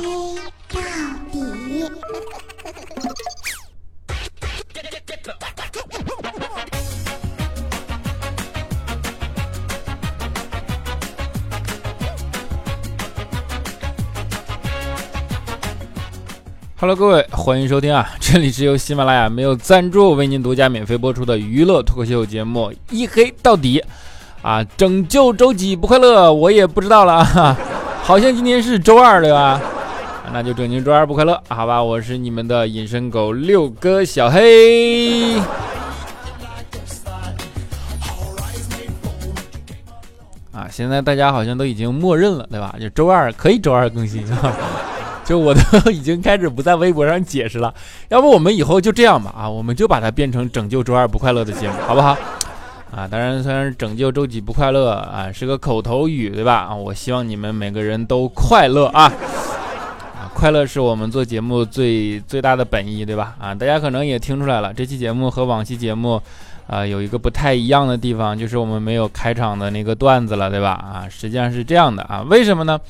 黑到底。Hello，各位，欢迎收听啊！这里是由喜马拉雅没有赞助为您独家免费播出的娱乐脱口秀节目《一黑到底》啊！拯救周几不快乐，我也不知道了啊！好像今天是周二对吧？那就拯救周二不快乐，好吧？我是你们的隐身狗六哥小黑。啊，现在大家好像都已经默认了，对吧？就周二可以周二更新。就我都已经开始不在微博上解释了，要不我们以后就这样吧啊，我们就把它变成拯救周二不快乐的节目，好不好？啊，当然虽然拯救周几不快乐啊是个口头语，对吧？啊，我希望你们每个人都快乐啊，快乐是我们做节目最最大的本意，对吧？啊，大家可能也听出来了，这期节目和往期节目啊有一个不太一样的地方，就是我们没有开场的那个段子了，对吧？啊，实际上是这样的啊，为什么呢？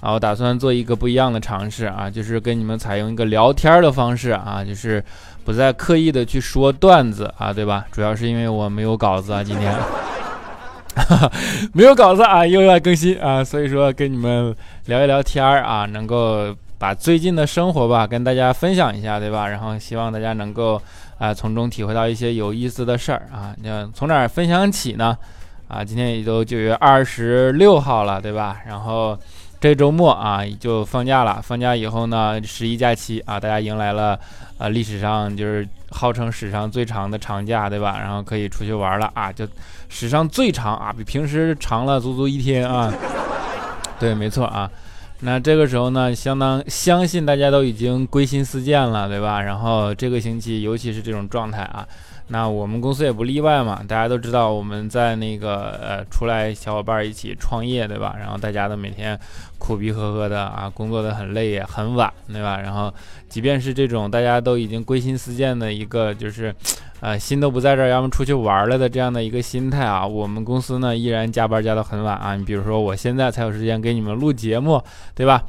啊，我打算做一个不一样的尝试啊，就是跟你们采用一个聊天的方式啊，就是不再刻意的去说段子啊，对吧？主要是因为我没有稿子啊，今天 没有稿子啊，又要更新啊，所以说跟你们聊一聊天儿啊，能够把最近的生活吧跟大家分享一下，对吧？然后希望大家能够啊从中体会到一些有意思的事儿啊。那从哪儿分享起呢？啊，今天也都九月二十六号了，对吧？然后。这周末啊就放假了，放假以后呢，十一假期啊，大家迎来了，呃，历史上就是号称史上最长的长假，对吧？然后可以出去玩了啊，就史上最长啊，比平时长了足足一天啊。对，没错啊。那这个时候呢，相当相信大家都已经归心似箭了，对吧？然后这个星期，尤其是这种状态啊。那我们公司也不例外嘛，大家都知道我们在那个呃出来小伙伴一起创业，对吧？然后大家都每天苦逼呵呵的啊，工作的很累也很晚，对吧？然后即便是这种大家都已经归心似箭的一个就是，呃心都不在这儿，要么出去玩了的这样的一个心态啊，我们公司呢依然加班加到很晚啊。你比如说我现在才有时间给你们录节目，对吧？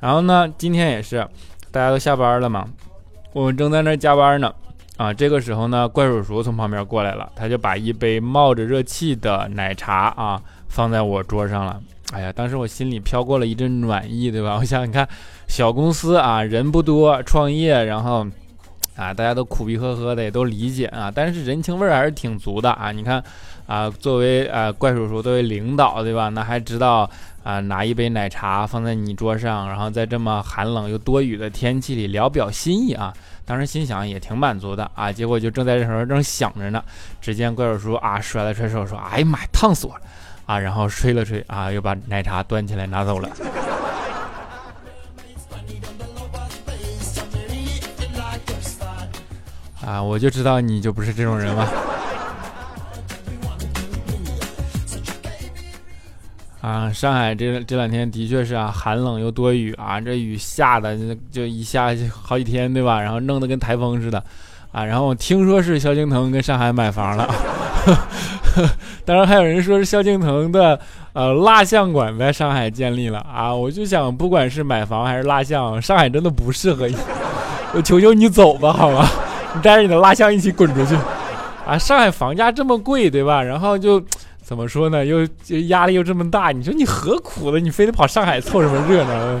然后呢今天也是大家都下班了嘛，我们正在那加班呢。啊，这个时候呢，怪叔叔从旁边过来了，他就把一杯冒着热气的奶茶啊放在我桌上了。哎呀，当时我心里飘过了一阵暖意，对吧？我想，你看，小公司啊，人不多，创业，然后啊，大家都苦逼呵呵的，也都理解啊，但是人情味儿还是挺足的啊。你看啊，作为啊怪叔叔，作为领导，对吧？那还知道啊，拿一杯奶茶放在你桌上，然后在这么寒冷又多雨的天气里聊表心意啊。当时心想也挺满足的啊，结果就正在这时候正想着呢，只见怪叔叔啊甩了甩手说：“哎呀妈呀，烫死我了！”啊，然后吹了吹啊，又把奶茶端起来拿走了。啊，我就知道你就不是这种人了。啊，上海这这两天的确是啊，寒冷又多雨啊，这雨下的就一下就好几天，对吧？然后弄得跟台风似的，啊，然后听说是萧敬腾跟上海买房了，当然还有人说是萧敬腾的呃蜡像馆在上海建立了啊，我就想不管是买房还是蜡像，上海真的不适合你，我 求求你走吧，好吗？你带着你的蜡像一起滚出去，啊，上海房价这么贵，对吧？然后就。怎么说呢？又压力又这么大，你说你何苦呢？你非得跑上海凑什么热闹？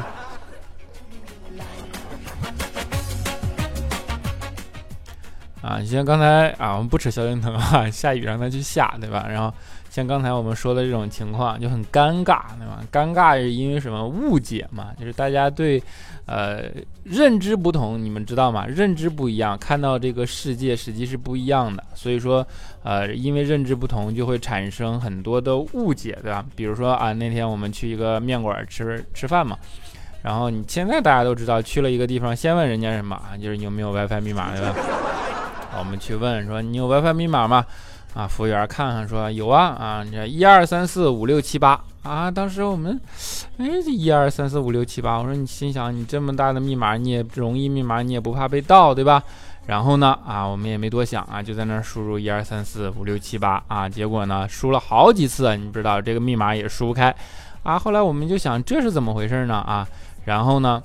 啊，像刚才啊，我们不吃萧敬腾啊，下雨让他去下，对吧？然后。像刚才我们说的这种情况就很尴尬，对吧？尴尬是因为什么？误解嘛，就是大家对，呃，认知不同，你们知道吗？认知不一样，看到这个世界实际是不一样的。所以说，呃，因为认知不同，就会产生很多的误解，对吧？比如说啊，那天我们去一个面馆吃吃饭嘛，然后你现在大家都知道，去了一个地方，先问人家什么啊？就是你有没有 WiFi 密码，对吧？我们去问说你有 WiFi 密码吗？啊，服务员看看说有啊啊，你这一二三四五六七八啊，当时我们，哎，这一二三四五六七八，我说你心想你这么大的密码，你也容易密码，你也不怕被盗，对吧？然后呢，啊，我们也没多想啊，就在那输入一二三四五六七八啊，结果呢，输了好几次，你不知道这个密码也输不开，啊，后来我们就想这是怎么回事呢？啊，然后呢，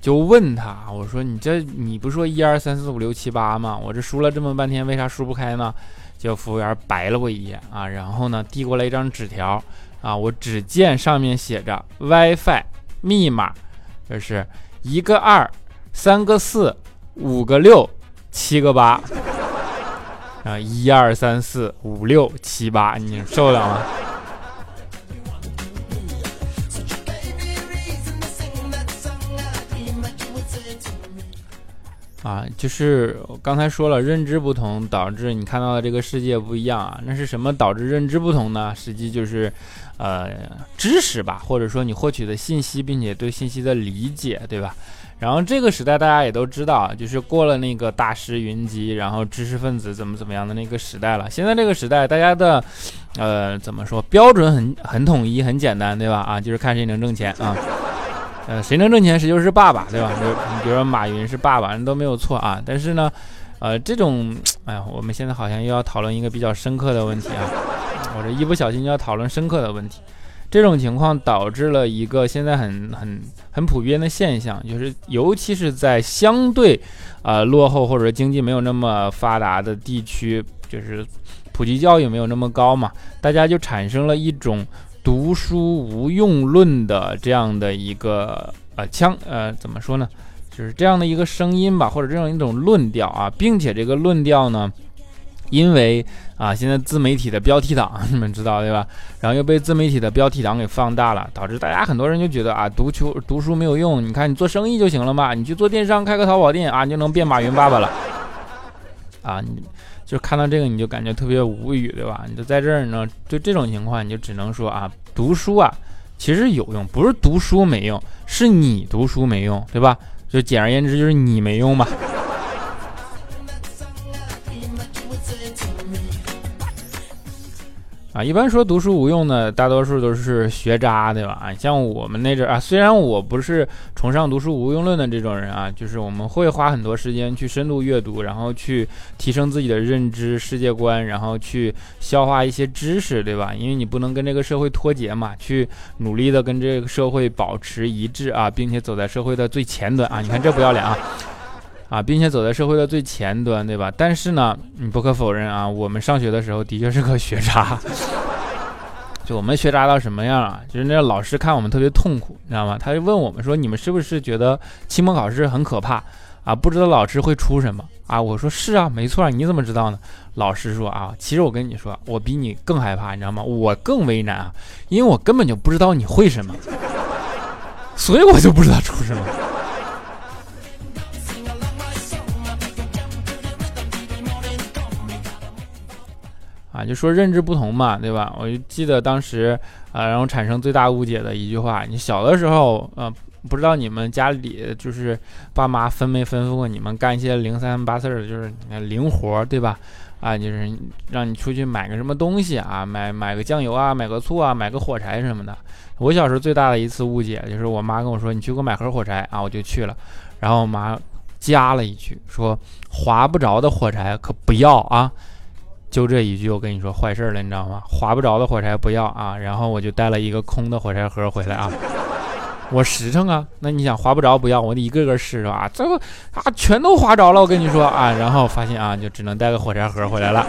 就问他，我说你这你不说一二三四五六七八吗？我这输了这么半天，为啥输不开呢？就服务员白了我一眼啊，然后呢递过来一张纸条啊，我只见上面写着 WiFi 密码，就是一个二，三个四，五个六，七个八 啊，一二三四五六七八，你受得了吗？啊，就是刚才说了，认知不同导致你看到的这个世界不一样啊。那是什么导致认知不同呢？实际就是，呃，知识吧，或者说你获取的信息，并且对信息的理解，对吧？然后这个时代大家也都知道，就是过了那个大师云集，然后知识分子怎么怎么样的那个时代了。现在这个时代，大家的，呃，怎么说，标准很很统一，很简单，对吧？啊，就是看谁能挣钱啊。呃，谁能挣钱，谁就是爸爸，对吧？就你比如说马云是爸爸，人都没有错啊。但是呢，呃，这种，哎呀，我们现在好像又要讨论一个比较深刻的问题啊。我这一不小心就要讨论深刻的问题。这种情况导致了一个现在很很很普遍的现象，就是尤其是在相对啊落后或者经济没有那么发达的地区，就是普及教育没有那么高嘛，大家就产生了一种。读书无用论的这样的一个呃腔呃怎么说呢？就是这样的一个声音吧，或者这样一种论调啊，并且这个论调呢，因为啊现在自媒体的标题党 你们知道对吧？然后又被自媒体的标题党给放大了，导致大家很多人就觉得啊读书读书没有用，你看你做生意就行了嘛，你去做电商开个淘宝店啊，你就能变马云爸爸了啊你。就看到这个你就感觉特别无语，对吧？你就在这儿呢，就这种情况，你就只能说啊，读书啊，其实有用，不是读书没用，是你读书没用，对吧？就简而言之，就是你没用嘛。啊，一般说读书无用的，大多数都是学渣，对吧？啊，像我们那阵啊，虽然我不是崇尚读书无用论的这种人啊，就是我们会花很多时间去深度阅读，然后去提升自己的认知世界观，然后去消化一些知识，对吧？因为你不能跟这个社会脱节嘛，去努力的跟这个社会保持一致啊，并且走在社会的最前端啊！你看这不要脸啊！啊，并且走在社会的最前端，对吧？但是呢，你不可否认啊，我们上学的时候的确是个学渣。就我们学渣到什么样啊？就是那老师看我们特别痛苦，你知道吗？他就问我们说：“你们是不是觉得期末考试很可怕啊？不知道老师会出什么啊？”我说：“是啊，没错。”你怎么知道呢？老师说：“啊，其实我跟你说，我比你更害怕，你知道吗？我更为难啊，因为我根本就不知道你会什么，所以我就不知道出什么。”啊，就说认知不同嘛，对吧？我就记得当时，啊，然后产生最大误解的一句话：你小的时候，呃，不知道你们家里就是爸妈吩没吩咐过你们干一些零三八四的，就是零活，对吧？啊，就是让你出去买个什么东西啊，买买个酱油啊，买个醋啊，买个火柴什么的。我小时候最大的一次误解就是我妈跟我说：“你去给我买盒火柴啊！”我就去了，然后我妈加了一句说：“划不着的火柴可不要啊。”就这一句，我跟你说坏事了，你知道吗？划不着的火柴不要啊！然后我就带了一个空的火柴盒回来啊。我实诚啊，那你想划不着不要，我得一个个试是吧？这个啊，全都划着了，我跟你说啊。然后发现啊，就只能带个火柴盒回来了。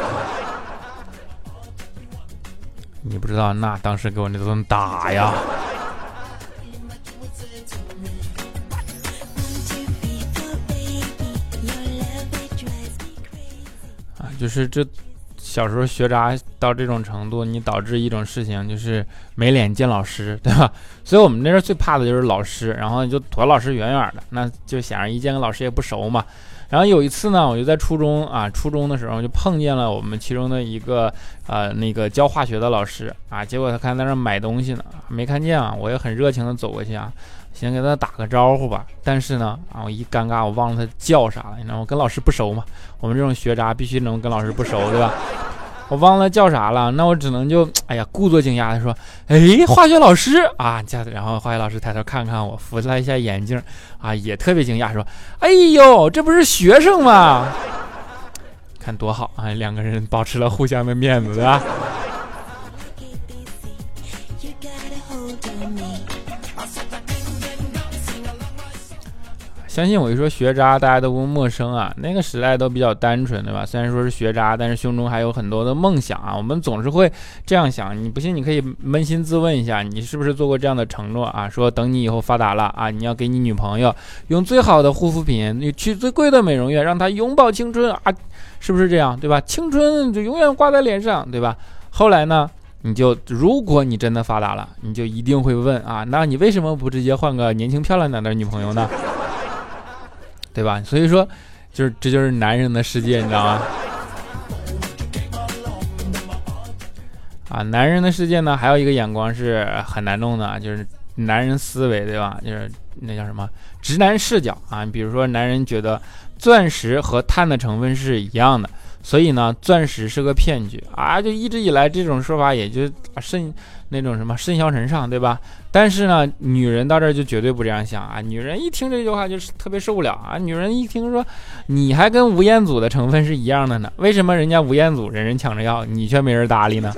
你不知道，那当时给我那顿打呀！啊，就是这。小时候学渣到这种程度，你导致一种事情就是没脸见老师，对吧？所以我们那时候最怕的就是老师，然后就躲老师远远的，那就显而易见跟老师也不熟嘛。然后有一次呢，我就在初中啊，初中的时候就碰见了我们其中的一个呃那个教化学的老师啊，结果他看在那买东西呢，没看见啊，我也很热情的走过去啊。先给他打个招呼吧，但是呢，啊，我一尴尬，我忘了他叫啥了。你知道，我跟老师不熟嘛，我们这种学渣必须能跟老师不熟，对吧？我忘了叫啥了，那我只能就，哎呀，故作惊讶的说，哎，化学老师啊，这样然后化学老师抬头看看我，扶了一下眼镜，啊，也特别惊讶，说，哎呦，这不是学生吗？看多好啊，两个人保持了互相的面子，对吧？相信我一说学渣，大家都不陌生啊。那个时代都比较单纯，对吧？虽然说是学渣，但是胸中还有很多的梦想啊。我们总是会这样想，你不信你可以扪心自问一下，你是不是做过这样的承诺啊？说等你以后发达了啊，你要给你女朋友用最好的护肤品，你去最贵的美容院，让她拥抱青春啊，是不是这样？对吧？青春就永远挂在脸上，对吧？后来呢？你就如果你真的发达了，你就一定会问啊，那你为什么不直接换个年轻漂亮点的女朋友呢？对吧？所以说，就是这就是男人的世界，你知道吗？啊，男人的世界呢，还有一个眼光是很难弄的，就是男人思维，对吧？就是那叫什么直男视角啊。比如说，男人觉得钻石和碳的成分是一样的。所以呢，钻石是个骗局啊！就一直以来这种说法，也就甚那种什么甚嚣尘上，对吧？但是呢，女人到这儿就绝对不这样想啊！女人一听这句话就是特别受不了啊！女人一听说你还跟吴彦祖的成分是一样的呢，为什么人家吴彦祖人人抢着要，你却没人搭理呢？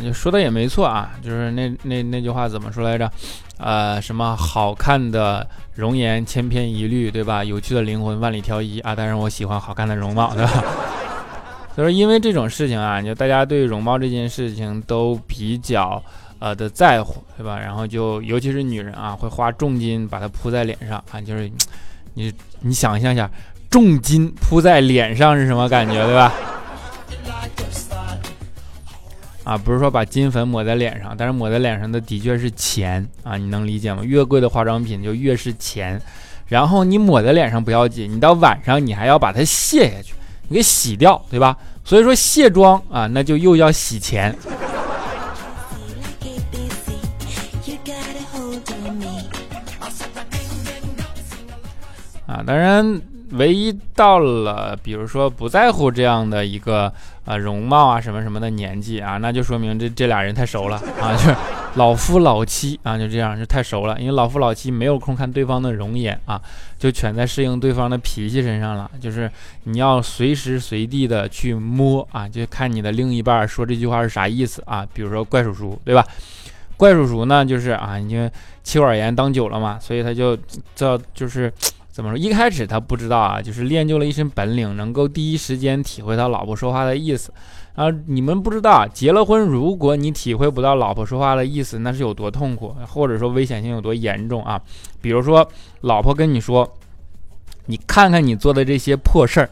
就说的也没错啊，就是那那那句话怎么说来着？呃，什么好看的容颜千篇一律，对吧？有趣的灵魂万里挑一啊！当然我喜欢好看的容貌，对吧？所以说，因为这种事情啊，就大家对容貌这件事情都比较呃的在乎，对吧？然后就尤其是女人啊，会花重金把它铺在脸上啊，就是你你想象一下，重金铺在脸上是什么感觉，对吧？啊，不是说把金粉抹在脸上，但是抹在脸上的的确是钱啊，你能理解吗？越贵的化妆品就越是钱，然后你抹在脸上不要紧，你到晚上你还要把它卸下去，你给洗掉，对吧？所以说卸妆啊，那就又要洗钱。啊，当然。唯一到了，比如说不在乎这样的一个呃容貌啊什么什么的年纪啊，那就说明这这俩人太熟了啊，就是老夫老妻啊，就这样就太熟了。因为老夫老妻没有空看对方的容颜啊，就全在适应对方的脾气身上了。就是你要随时随地的去摸啊，就看你的另一半说这句话是啥意思啊。比如说怪叔叔，对吧？怪叔叔呢，就是啊，因为妻管严当久了嘛，所以他就叫就是。怎么说？一开始他不知道啊，就是练就了一身本领，能够第一时间体会到老婆说话的意思。啊，你们不知道，结了婚，如果你体会不到老婆说话的意思，那是有多痛苦，或者说危险性有多严重啊？比如说，老婆跟你说：“你看看你做的这些破事儿”，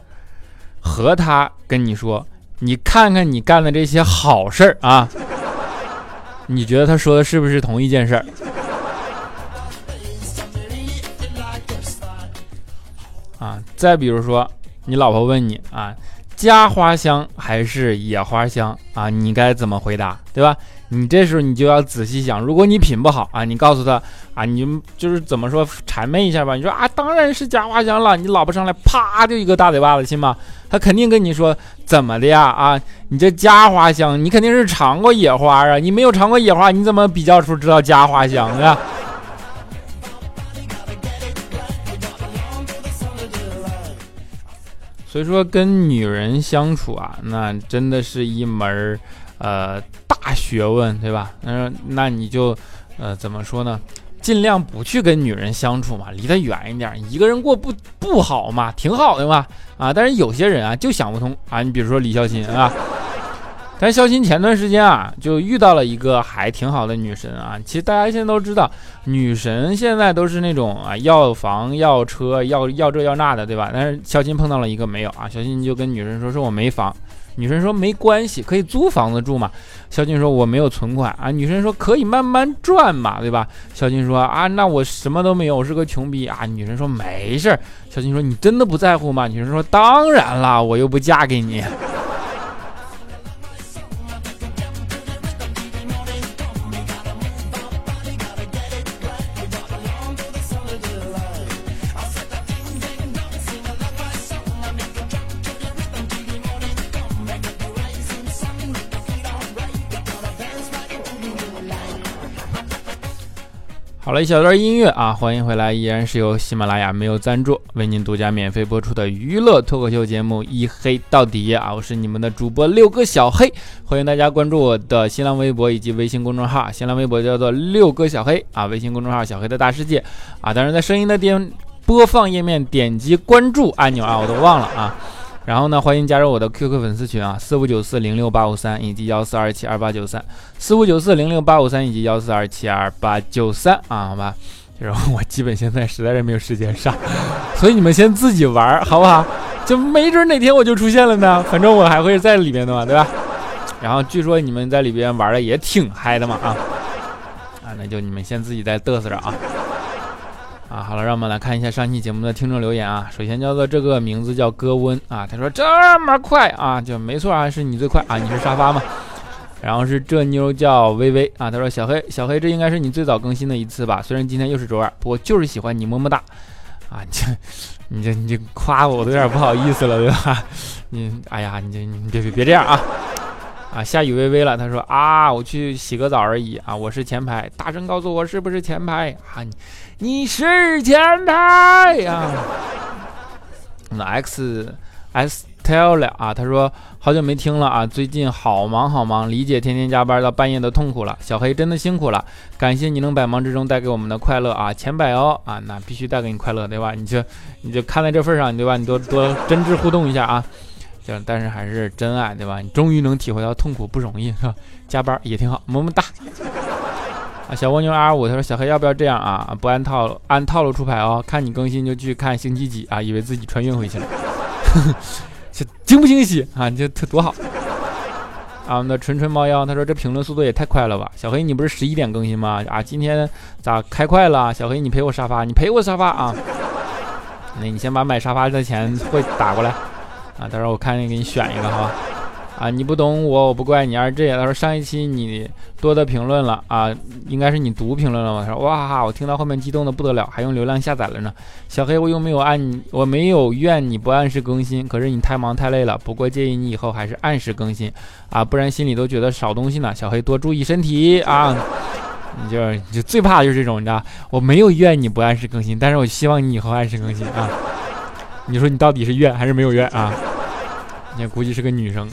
和他跟你说：“你看看你干的这些好事儿啊”，你觉得他说的是不是同一件事儿？再比如说，你老婆问你啊，家花香还是野花香啊？你该怎么回答，对吧？你这时候你就要仔细想，如果你品不好啊，你告诉他啊，你就是怎么说谄媚一下吧？你说啊，当然是家花香了。你老婆上来啪就一个大嘴巴子，信吗？他肯定跟你说怎么的呀？啊，你这家花香，你肯定是尝过野花啊，你没有尝过野花，你怎么比较出知道家花香啊？所以说，跟女人相处啊，那真的是一门呃大学问，对吧？嗯，那你就呃怎么说呢？尽量不去跟女人相处嘛，离她远一点。一个人过不不好嘛，挺好的嘛啊！但是有些人啊，就想不通啊。你比如说李孝钦啊。但肖钦前段时间啊，就遇到了一个还挺好的女神啊。其实大家现在都知道，女神现在都是那种啊，要房要车要要这要那的，对吧？但是肖钦碰到了一个没有啊。肖钦就跟女神说：“说我没房。”女神说：“没关系，可以租房子住嘛。”肖钦说：“我没有存款啊。”女神说：“可以慢慢赚嘛，对吧？”肖钦说：“啊，那我什么都没有，我是个穷逼啊。”女神说：“没事。”肖钦说：“你真的不在乎吗？”女神说：“当然啦，我又不嫁给你。”好了一小段音乐啊，欢迎回来，依然是由喜马拉雅没有赞助为您独家免费播出的娱乐脱口秀节目《一黑到底》啊，我是你们的主播六哥小黑，欢迎大家关注我的新浪微博以及微信公众号，新浪微博叫做六哥小黑啊，微信公众号小黑的大世界啊，当然在声音的点播放页面点击关注按钮啊，我都忘了啊。然后呢，欢迎加入我的 QQ 粉丝群啊，四五九四零六八五三以及幺四二七二八九三，四五九四零六八五三以及幺四二七二八九三啊，好吧。然后 我基本现在实在是没有时间上，所以你们先自己玩，好不好？就没准哪天我就出现了呢，反正我还会在里面的嘛，对吧？然后据说你们在里边玩的也挺嗨的嘛，啊啊，那就你们先自己在嘚瑟着啊。啊，好了，让我们来看一下上期节目的听众留言啊。首先叫做这个名字叫哥温啊，他说这么快啊，就没错啊，是你最快啊，你是沙发嘛。然后是这妞叫微微啊，他说小黑小黑，这应该是你最早更新的一次吧？虽然今天又是周二，不过就是喜欢你，么么哒。啊，你这你这你这夸我，我都有点不好意思了，对吧？你哎呀，你这你别别别这样啊。啊，下雨微微了。他说啊，我去洗个澡而已啊，我是前排，大声告诉我是不是前排啊？你你是前台呀？那 X S tell 啊，他说好久没听了啊，最近好忙好忙，理解天天加班到半夜的痛苦了。小黑真的辛苦了，感谢你能百忙之中带给我们的快乐啊，前百哦啊，那必须带给你快乐对吧？你就你就看在这份上对吧？你多多真挚互动一下啊。但是还是真爱，对吧？你终于能体会到痛苦不容易，是吧？加班也挺好，么么哒。啊，小蜗牛 R 五他说小黑要不要这样啊？不按套路按套路出牌哦，看你更新就去看星期几啊？以为自己穿越回去了，这惊不惊喜啊？这这多好。啊，我们的纯纯猫妖他说这评论速度也太快了吧？小黑你不是十一点更新吗？啊，今天咋开快了？小黑你赔我沙发，你赔我沙发啊？那你先把买沙发的钱会打过来。啊，到时候我看给你选一个哈，啊，你不懂我，我不怪你。二 G，他说上一期你多的评论了啊，应该是你读评论了吗？他说哇哈，我听到后面激动的不得了，还用流量下载了呢。小黑，我又没有按你，我没有怨你不按时更新，可是你太忙太累了。不过建议你以后还是按时更新啊，不然心里都觉得少东西呢。小黑多注意身体啊，你就你就最怕就是这种，你知道，我没有怨你不按时更新，但是我希望你以后按时更新啊。你说你到底是怨还是没有怨啊？你估计是个女生。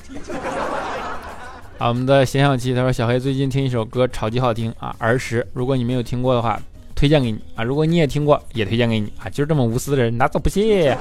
啊，我们的闲小七他说小黑最近听一首歌超级好听啊，儿时。如果你没有听过的话，推荐给你啊。如果你也听过，也推荐给你啊。就是这么无私的人，拿走不谢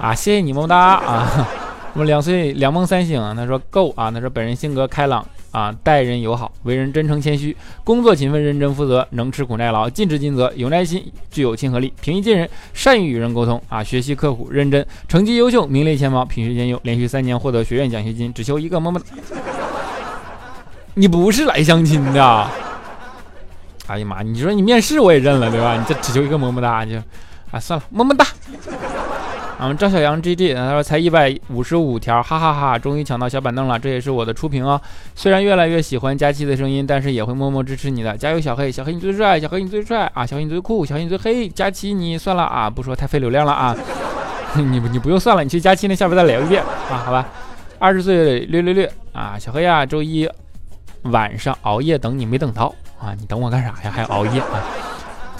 啊！谢谢你么么哒啊！我们两岁两梦三醒，他说够啊。他说本人性格开朗。啊，待人友好，为人真诚谦虚，工作勤奋认真负责，能吃苦耐劳，尽职尽责，有耐心，具有亲和力，平易近人，善于与人沟通。啊，学习刻苦认真，成绩优秀，名列前茅，品学兼优，连续三年获得学院奖学金，只求一个么么哒。你不是来相亲的？哎呀妈，你说你面试我也认了，对吧？你这只求一个么么哒就，啊，算了，么么哒。嗯，赵小杨 G G，他说才一百五十五条，哈哈哈，终于抢到小板凳了，这也是我的初评哦。虽然越来越喜欢佳期的声音，但是也会默默支持你的，加油，小黑，小黑你最帅，小黑你最帅啊，小黑你最酷，小黑你最黑，佳期你算了啊，不说太费流量了啊，你你不用算了，你去佳期那下边再聊一遍啊，好吧。二十岁略略略啊，小黑呀，周一晚上熬夜等你没等到啊，你等我干啥呀？还熬夜啊？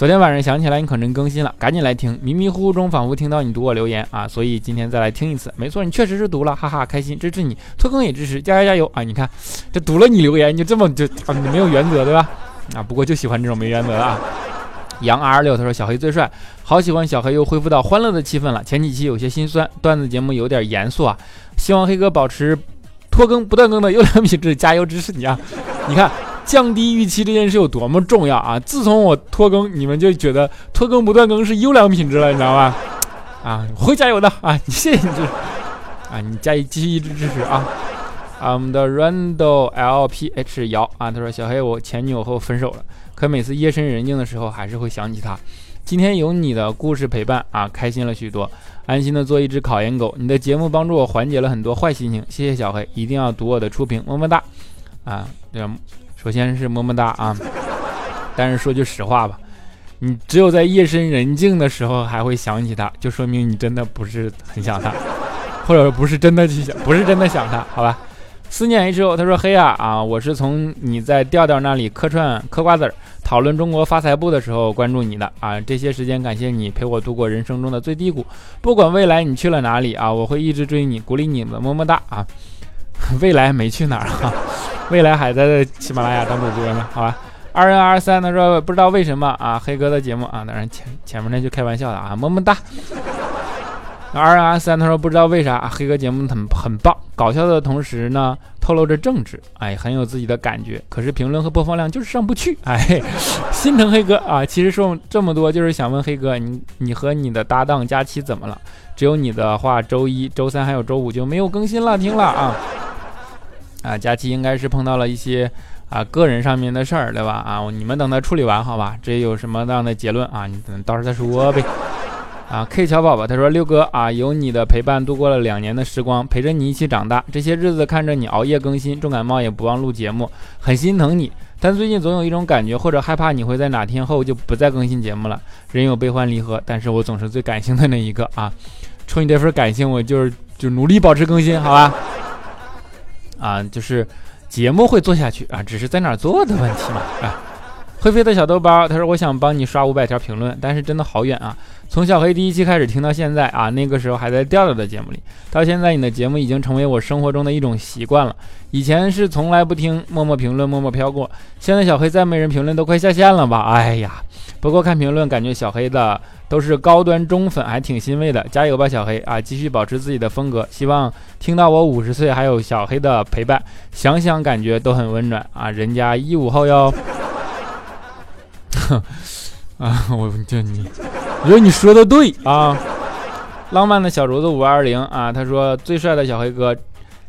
昨天晚上想起来你可能更新了，赶紧来听。迷迷糊糊中仿佛听到你读我留言啊，所以今天再来听一次。没错，你确实是读了，哈哈，开心，支持你，拖更也支持，加油加油啊！你看，这读了你留言，你就这么就啊，你没有原则对吧？啊，不过就喜欢这种没原则的啊。杨 R 六他说小黑最帅，好喜欢小黑又恢复到欢乐的气氛了。前几期有些心酸，段子节目有点严肃啊，希望黑哥保持拖更不断更的优良品质，加油支持你啊！你看。降低预期这件事有多么重要啊！自从我拖更，你们就觉得拖更不断更是优良品质了，你知道吧？啊，会加油的啊！谢谢你支持啊，你加一继续一直支持啊！啊，我们的 Randall LPH 摇啊，他说小黑，我前女友和我分手了，可每次夜深人静的时候还是会想起她。今天有你的故事陪伴啊，开心了许多，安心的做一只考研狗。你的节目帮助我缓解了很多坏心情，谢谢小黑，一定要读我的初评，么么哒！啊，这样。首先是么么哒啊，但是说句实话吧，你只有在夜深人静的时候还会想起他，就说明你真的不是很想他，或者不是真的去想，不是真的想他，好吧？思念 H O 他说黑啊啊，我是从你在调调那里客串嗑瓜子儿，讨论中国发财部的时候关注你的啊。这些时间感谢你陪我度过人生中的最低谷，不管未来你去了哪里啊，我会一直追你，鼓励你们，么么哒啊。未来没去哪儿啊？未来还在喜马拉雅当主播呢，好吧。二零二三他说不知道为什么啊，黑哥的节目啊，当然前前面那就开玩笑的啊，么么哒。二零二三他说不知道为啥黑哥节目很很棒，搞笑的同时呢透露着政治，哎，很有自己的感觉。可是评论和播放量就是上不去，哎，心疼黑哥啊。其实说这么多就是想问黑哥，你你和你的搭档佳期怎么了？只有你的话，周一周三还有周五就没有更新了，听了啊啊，佳期应该是碰到了一些。啊，个人上面的事儿，对吧？啊，你们等他处理完，好吧？这有什么样的结论啊？你等到时候再说呗。啊，K 乔宝宝他说六哥啊，有你的陪伴度过了两年的时光，陪着你一起长大。这些日子看着你熬夜更新，重感冒也不忘录节目，很心疼你。但最近总有一种感觉，或者害怕你会在哪天后就不再更新节目了。人有悲欢离合，但是我总是最感性的那一个啊。冲你这份感性，我就是就努力保持更新，好吧？啊，就是。节目会做下去啊，只是在哪做的问题嘛啊！会飞的小豆包，他说我想帮你刷五百条评论，但是真的好远啊！从小黑第一期开始听到现在啊，那个时候还在调调的节目里，到现在你的节目已经成为我生活中的一种习惯了。以前是从来不听，默默评论，默默飘过。现在小黑再没人评论，都快下线了吧？哎呀！不过看评论，感觉小黑的都是高端中粉，还挺欣慰的。加油吧，小黑啊！继续保持自己的风格。希望听到我五十岁还有小黑的陪伴，想想感觉都很温暖啊！人家一五后哟。啊，我就你，我觉得你说的对啊。浪漫的小竹子五二零啊，他说最帅的小黑哥。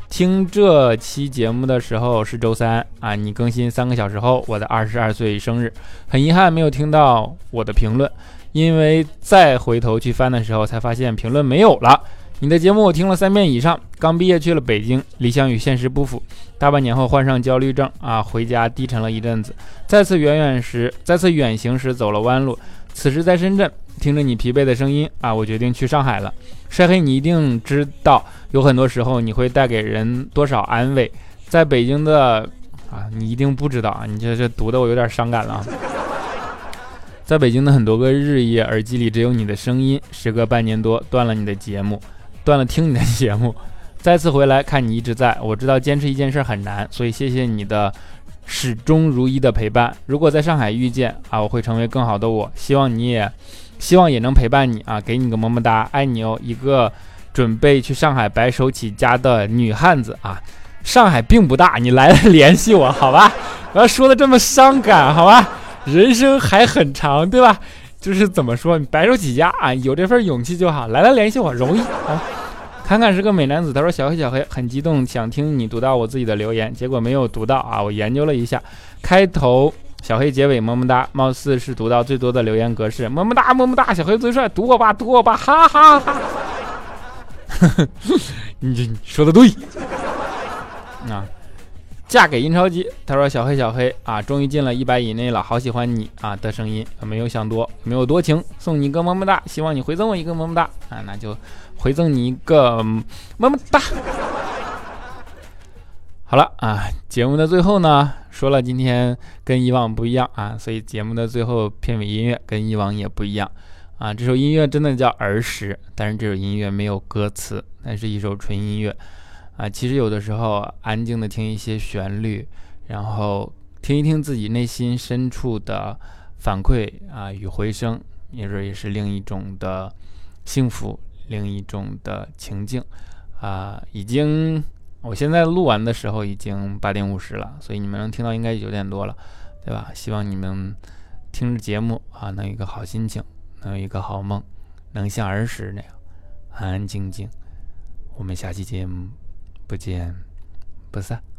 听这期节目的时候是周三啊，你更新三个小时后，我的二十二岁生日，很遗憾没有听到我的评论，因为再回头去翻的时候才发现评论没有了。你的节目我听了三遍以上，刚毕业去了北京，理想与现实不符，大半年后患上焦虑症啊，回家低沉了一阵子，再次远远时，再次远行时走了弯路，此时在深圳。听着你疲惫的声音啊，我决定去上海了。晒黑，你一定知道，有很多时候你会带给人多少安慰。在北京的啊，你一定不知道啊，你这这读的我有点伤感了。在北京的很多个日夜，耳机里只有你的声音。时隔半年多，断了你的节目，断了听你的节目，再次回来看你一直在。我知道坚持一件事很难，所以谢谢你的始终如一的陪伴。如果在上海遇见啊，我会成为更好的我。希望你也。希望也能陪伴你啊，给你个么么哒，爱你哦！一个准备去上海白手起家的女汉子啊，上海并不大，你来了联系我好吧？不要说的这么伤感好吧？人生还很长，对吧？就是怎么说，你白手起家啊，有这份勇气就好，来了联系我容易啊。侃侃是个美男子，他说小黑小黑很激动，想听你读到我自己的留言，结果没有读到啊。我研究了一下，开头。小黑结尾么么哒，貌似是读到最多的留言格式，么么哒么么哒，小黑最帅，读我吧读我吧，哈哈哈。你你说的对啊，嫁给印钞机。他说小黑小黑啊，终于进了一百以内了，好喜欢你啊的声音，没有想多，没有多情，送你一个么么哒，希望你回赠我一个么么哒啊，那就回赠你一个么么哒。好了啊，节目的最后呢，说了今天跟以往不一样啊，所以节目的最后片尾音乐跟以往也不一样啊。这首音乐真的叫儿时，但是这首音乐没有歌词，那是一首纯音乐啊。其实有的时候安静的听一些旋律，然后听一听自己内心深处的反馈啊与回声，也是也是另一种的幸福，另一种的情境啊，已经。我现在录完的时候已经八点五十了，所以你们能听到应该九点多了，对吧？希望你们听着节目啊，能有一个好心情，能有一个好梦，能像儿时那样安安静静。我们下期节目不见不散。